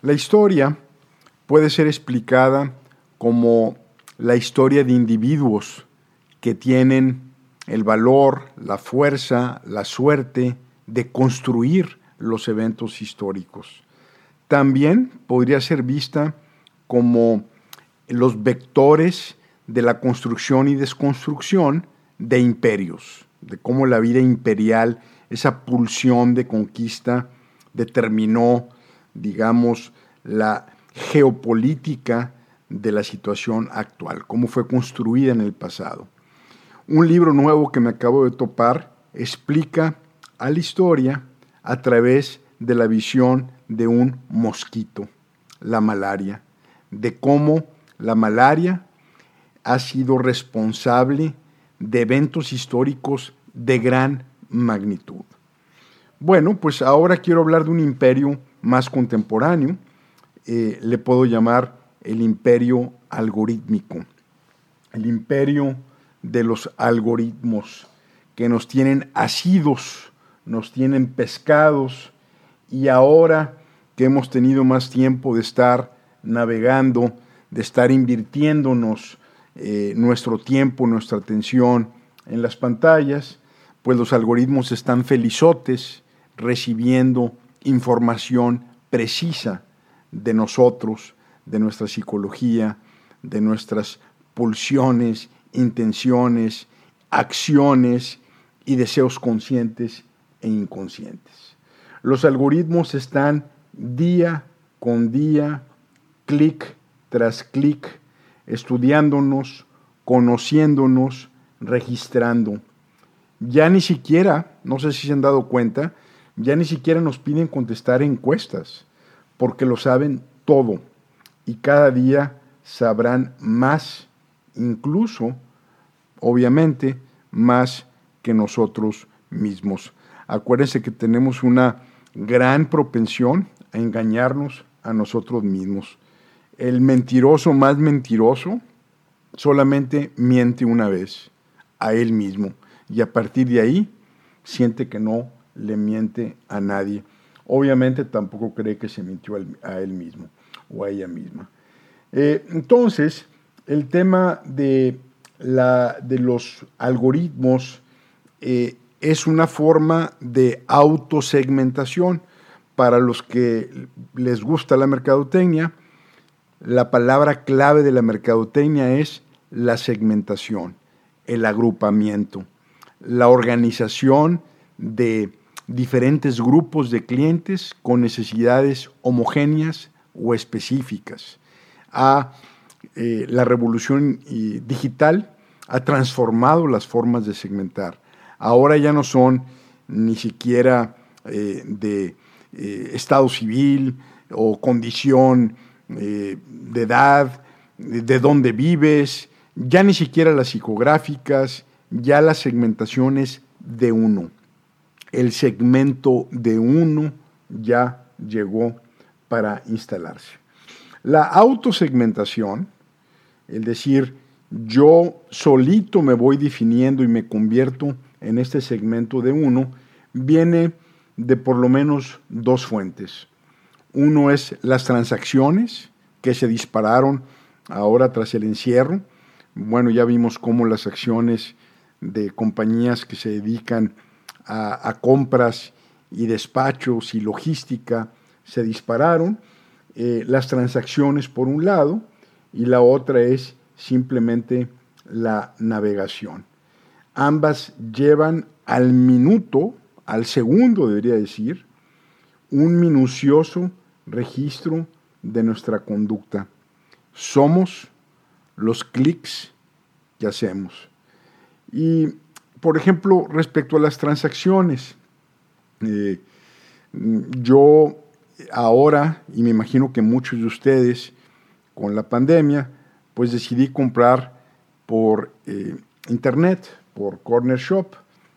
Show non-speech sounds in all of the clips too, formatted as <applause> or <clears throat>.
La historia puede ser explicada como la historia de individuos que tienen el valor, la fuerza, la suerte de construir los eventos históricos. También podría ser vista como los vectores de la construcción y desconstrucción de imperios, de cómo la vida imperial, esa pulsión de conquista, determinó, digamos, la geopolítica de la situación actual, cómo fue construida en el pasado. Un libro nuevo que me acabo de topar explica a la historia a través de la visión de un mosquito, la malaria, de cómo la malaria ha sido responsable de eventos históricos de gran magnitud. Bueno, pues ahora quiero hablar de un imperio más contemporáneo, eh, le puedo llamar el imperio algorítmico, el imperio de los algoritmos que nos tienen asidos, nos tienen pescados y ahora que hemos tenido más tiempo de estar navegando, de estar invirtiéndonos eh, nuestro tiempo, nuestra atención en las pantallas, pues los algoritmos están felizotes recibiendo información precisa de nosotros, de nuestra psicología, de nuestras pulsiones, intenciones, acciones y deseos conscientes e inconscientes. Los algoritmos están día con día, clic tras clic, estudiándonos, conociéndonos, registrando. Ya ni siquiera, no sé si se han dado cuenta, ya ni siquiera nos piden contestar encuestas porque lo saben todo y cada día sabrán más, incluso, obviamente, más que nosotros mismos. Acuérdense que tenemos una gran propensión a engañarnos a nosotros mismos. El mentiroso más mentiroso solamente miente una vez a él mismo y a partir de ahí siente que no le miente a nadie obviamente tampoco cree que se mintió a él mismo o a ella misma. Eh, entonces, el tema de, la, de los algoritmos eh, es una forma de autosegmentación. Para los que les gusta la mercadotecnia, la palabra clave de la mercadotecnia es la segmentación, el agrupamiento, la organización de diferentes grupos de clientes con necesidades homogéneas o específicas. Eh, la revolución digital ha transformado las formas de segmentar. Ahora ya no son ni siquiera eh, de eh, estado civil o condición de edad, de dónde vives, ya ni siquiera las psicográficas, ya las segmentaciones de uno el segmento de uno ya llegó para instalarse. La autosegmentación, es decir, yo solito me voy definiendo y me convierto en este segmento de uno, viene de por lo menos dos fuentes. Uno es las transacciones que se dispararon ahora tras el encierro. Bueno, ya vimos cómo las acciones de compañías que se dedican compras y despachos y logística se dispararon, eh, las transacciones por un lado y la otra es simplemente la navegación. Ambas llevan al minuto, al segundo debería decir, un minucioso registro de nuestra conducta. Somos los clics que hacemos. Y por ejemplo, respecto a las transacciones, eh, yo ahora, y me imagino que muchos de ustedes con la pandemia, pues decidí comprar por eh, internet, por Corner Shop,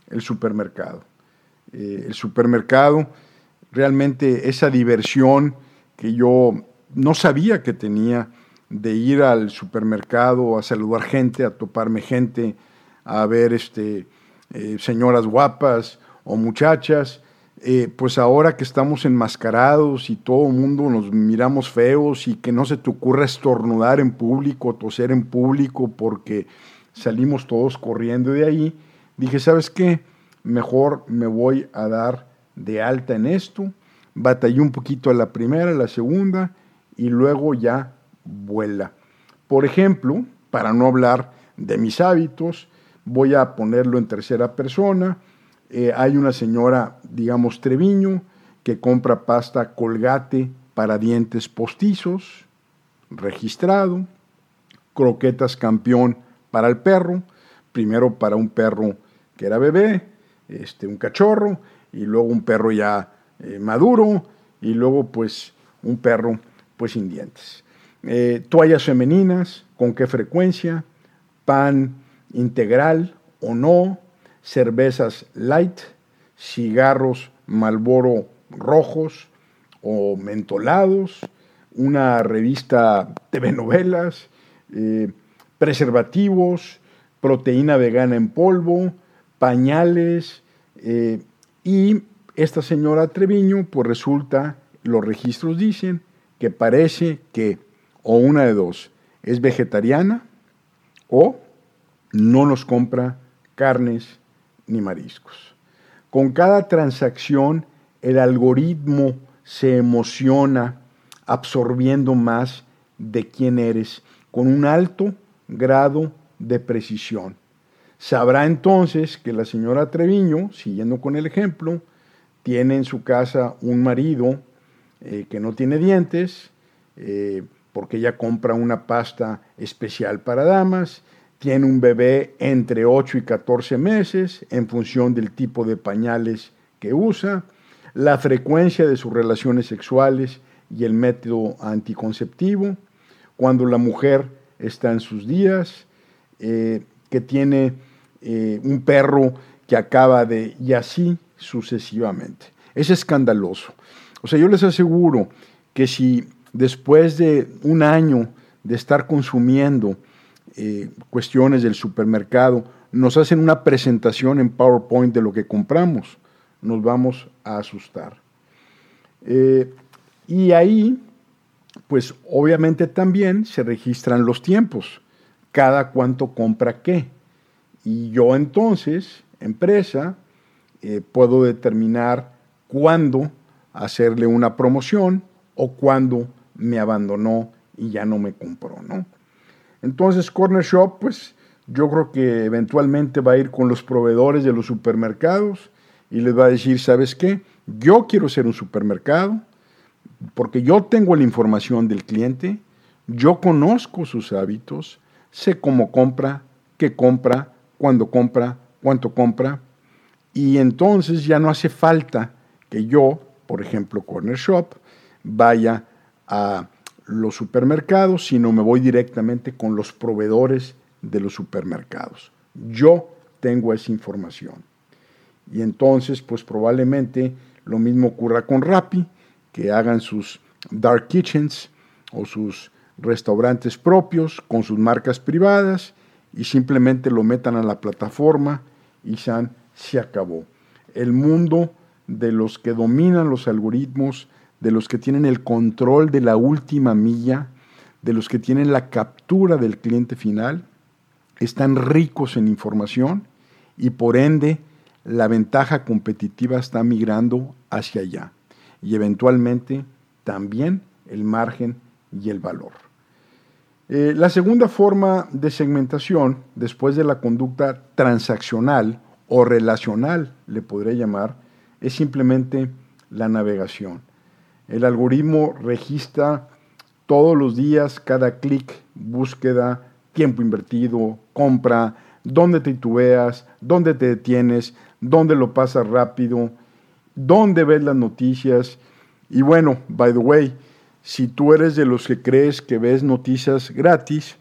el supermercado. Eh, el supermercado, realmente esa diversión que yo no sabía que tenía de ir al supermercado a saludar gente, a toparme gente, a ver este, eh, señoras guapas o muchachas, eh, pues ahora que estamos enmascarados y todo el mundo nos miramos feos y que no se te ocurra estornudar en público, toser en público porque salimos todos corriendo de ahí, dije, ¿sabes qué? Mejor me voy a dar de alta en esto. Batallé un poquito a la primera, a la segunda y luego ya vuela. Por ejemplo, para no hablar de mis hábitos, voy a ponerlo en tercera persona. Eh, hay una señora, digamos, Treviño, que compra pasta colgate para dientes postizos, registrado, croquetas campeón para el perro, primero para un perro que era bebé, este, un cachorro, y luego un perro ya eh, maduro, y luego pues un perro pues sin dientes. Eh, toallas femeninas, con qué frecuencia, pan integral o no, cervezas light, cigarros Malboro rojos o mentolados, una revista TV novelas, eh, preservativos, proteína vegana en polvo, pañales eh, y esta señora Treviño, pues resulta, los registros dicen que parece que o una de dos es vegetariana o no nos compra carnes ni mariscos. Con cada transacción el algoritmo se emociona absorbiendo más de quién eres con un alto grado de precisión. Sabrá entonces que la señora Treviño, siguiendo con el ejemplo, tiene en su casa un marido eh, que no tiene dientes, eh, porque ella compra una pasta especial para damas, tiene un bebé entre 8 y 14 meses en función del tipo de pañales que usa, la frecuencia de sus relaciones sexuales y el método anticonceptivo, cuando la mujer está en sus días, eh, que tiene eh, un perro que acaba de... y así sucesivamente. Es escandaloso. O sea, yo les aseguro que si después de un año de estar consumiendo eh, cuestiones del supermercado, nos hacen una presentación en PowerPoint de lo que compramos, nos vamos a asustar. Eh, y ahí, pues obviamente también se registran los tiempos, cada cuánto compra qué. Y yo entonces, empresa, eh, puedo determinar cuándo hacerle una promoción o cuándo me abandonó y ya no me compró, ¿no? Entonces Corner Shop, pues yo creo que eventualmente va a ir con los proveedores de los supermercados y les va a decir, ¿sabes qué? Yo quiero ser un supermercado porque yo tengo la información del cliente, yo conozco sus hábitos, sé cómo compra, qué compra, cuándo compra, cuánto compra, y entonces ya no hace falta que yo, por ejemplo, Corner Shop, vaya a los supermercados, sino me voy directamente con los proveedores de los supermercados. Yo tengo esa información. Y entonces, pues probablemente lo mismo ocurra con Rappi, que hagan sus dark kitchens o sus restaurantes propios con sus marcas privadas y simplemente lo metan a la plataforma y se acabó. El mundo de los que dominan los algoritmos de los que tienen el control de la última milla, de los que tienen la captura del cliente final, están ricos en información y por ende la ventaja competitiva está migrando hacia allá y eventualmente también el margen y el valor. Eh, la segunda forma de segmentación, después de la conducta transaccional o relacional, le podré llamar, es simplemente la navegación. El algoritmo registra todos los días, cada clic, búsqueda, tiempo invertido, compra, dónde titubeas, dónde te detienes, dónde lo pasas rápido, dónde ves las noticias. Y bueno, by the way, si tú eres de los que crees que ves noticias gratis,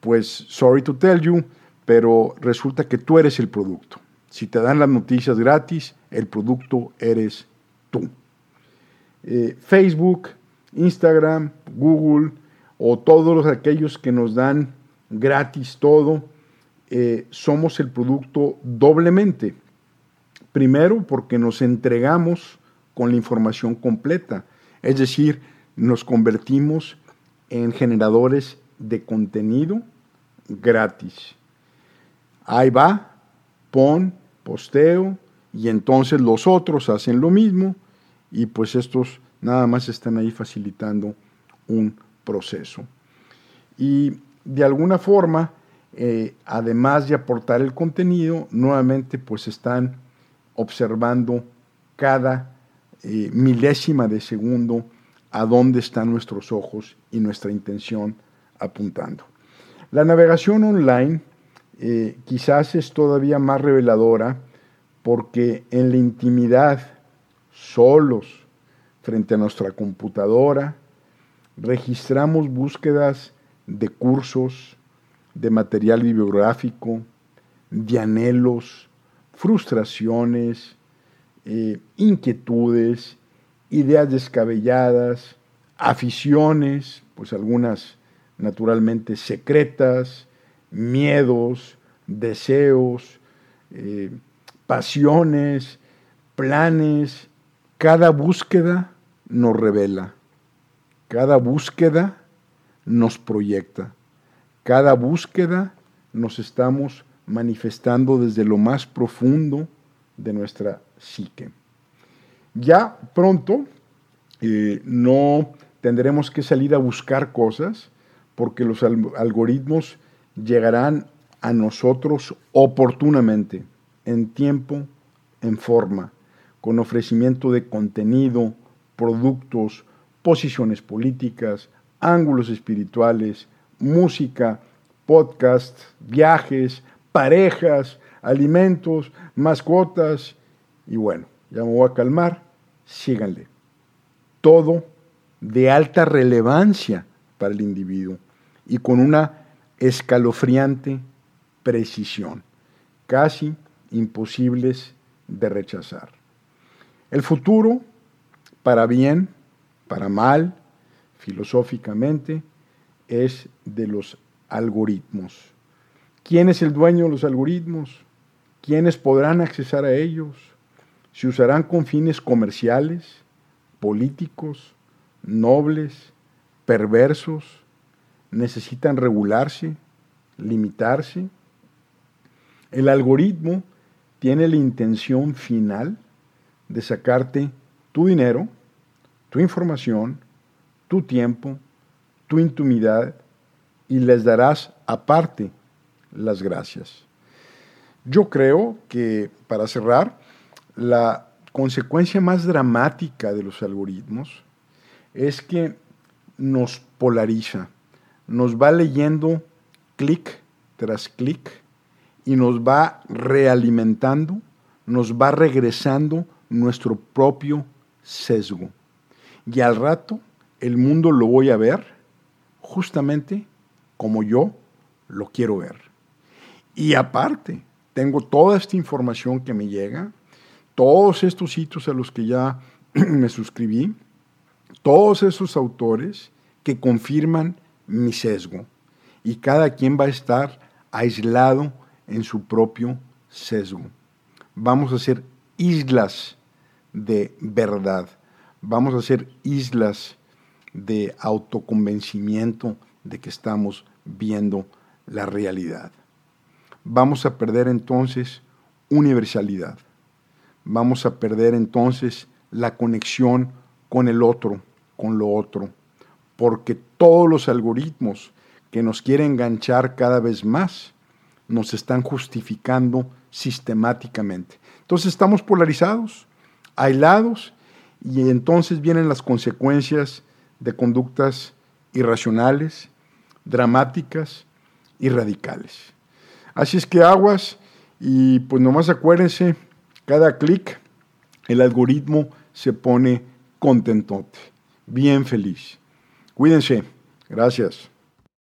pues sorry to tell you, pero resulta que tú eres el producto. Si te dan las noticias gratis, el producto eres tú. Eh, Facebook, Instagram, Google o todos aquellos que nos dan gratis todo, eh, somos el producto doblemente. Primero porque nos entregamos con la información completa. Es decir, nos convertimos en generadores de contenido gratis. Ahí va, pon, posteo, y entonces los otros hacen lo mismo y pues estos nada más están ahí facilitando un proceso. Y de alguna forma, eh, además de aportar el contenido, nuevamente pues están observando cada eh, milésima de segundo a dónde están nuestros ojos y nuestra intención apuntando. La navegación online eh, quizás es todavía más reveladora porque en la intimidad, solos, frente a nuestra computadora, registramos búsquedas de cursos, de material bibliográfico, de anhelos, frustraciones, eh, inquietudes, ideas descabelladas, aficiones, pues algunas naturalmente secretas, miedos, deseos, eh, pasiones, planes. Cada búsqueda nos revela, cada búsqueda nos proyecta, cada búsqueda nos estamos manifestando desde lo más profundo de nuestra psique. Ya pronto eh, no tendremos que salir a buscar cosas porque los algoritmos llegarán a nosotros oportunamente, en tiempo, en forma, con ofrecimiento de contenido, productos, posiciones políticas, ángulos espirituales, música, podcast, viajes, parejas, alimentos, mascotas y bueno, ya me voy a calmar, síganle. Todo de alta relevancia para el individuo y con una escalofriante precisión, casi imposibles de rechazar. El futuro, para bien, para mal, filosóficamente, es de los algoritmos. ¿Quién es el dueño de los algoritmos? ¿Quiénes podrán accesar a ellos? ¿Se usarán con fines comerciales, políticos, nobles, perversos? ¿Necesitan regularse, limitarse? El algoritmo tiene la intención final de sacarte tu dinero, tu información, tu tiempo, tu intimidad y les darás aparte las gracias. Yo creo que, para cerrar, la consecuencia más dramática de los algoritmos es que nos polariza, nos va leyendo clic tras clic y nos va realimentando, nos va regresando nuestro propio sesgo. Y al rato el mundo lo voy a ver justamente como yo lo quiero ver. Y aparte, tengo toda esta información que me llega, todos estos sitios a los que ya <clears throat> me suscribí, todos esos autores que confirman mi sesgo. Y cada quien va a estar aislado en su propio sesgo. Vamos a ser islas de verdad. Vamos a ser islas de autoconvencimiento de que estamos viendo la realidad. Vamos a perder entonces universalidad. Vamos a perder entonces la conexión con el otro, con lo otro, porque todos los algoritmos que nos quieren enganchar cada vez más nos están justificando sistemáticamente. Entonces estamos polarizados, aislados, y entonces vienen las consecuencias de conductas irracionales, dramáticas y radicales. Así es que aguas y pues nomás acuérdense, cada clic el algoritmo se pone contentote, bien feliz. Cuídense. Gracias.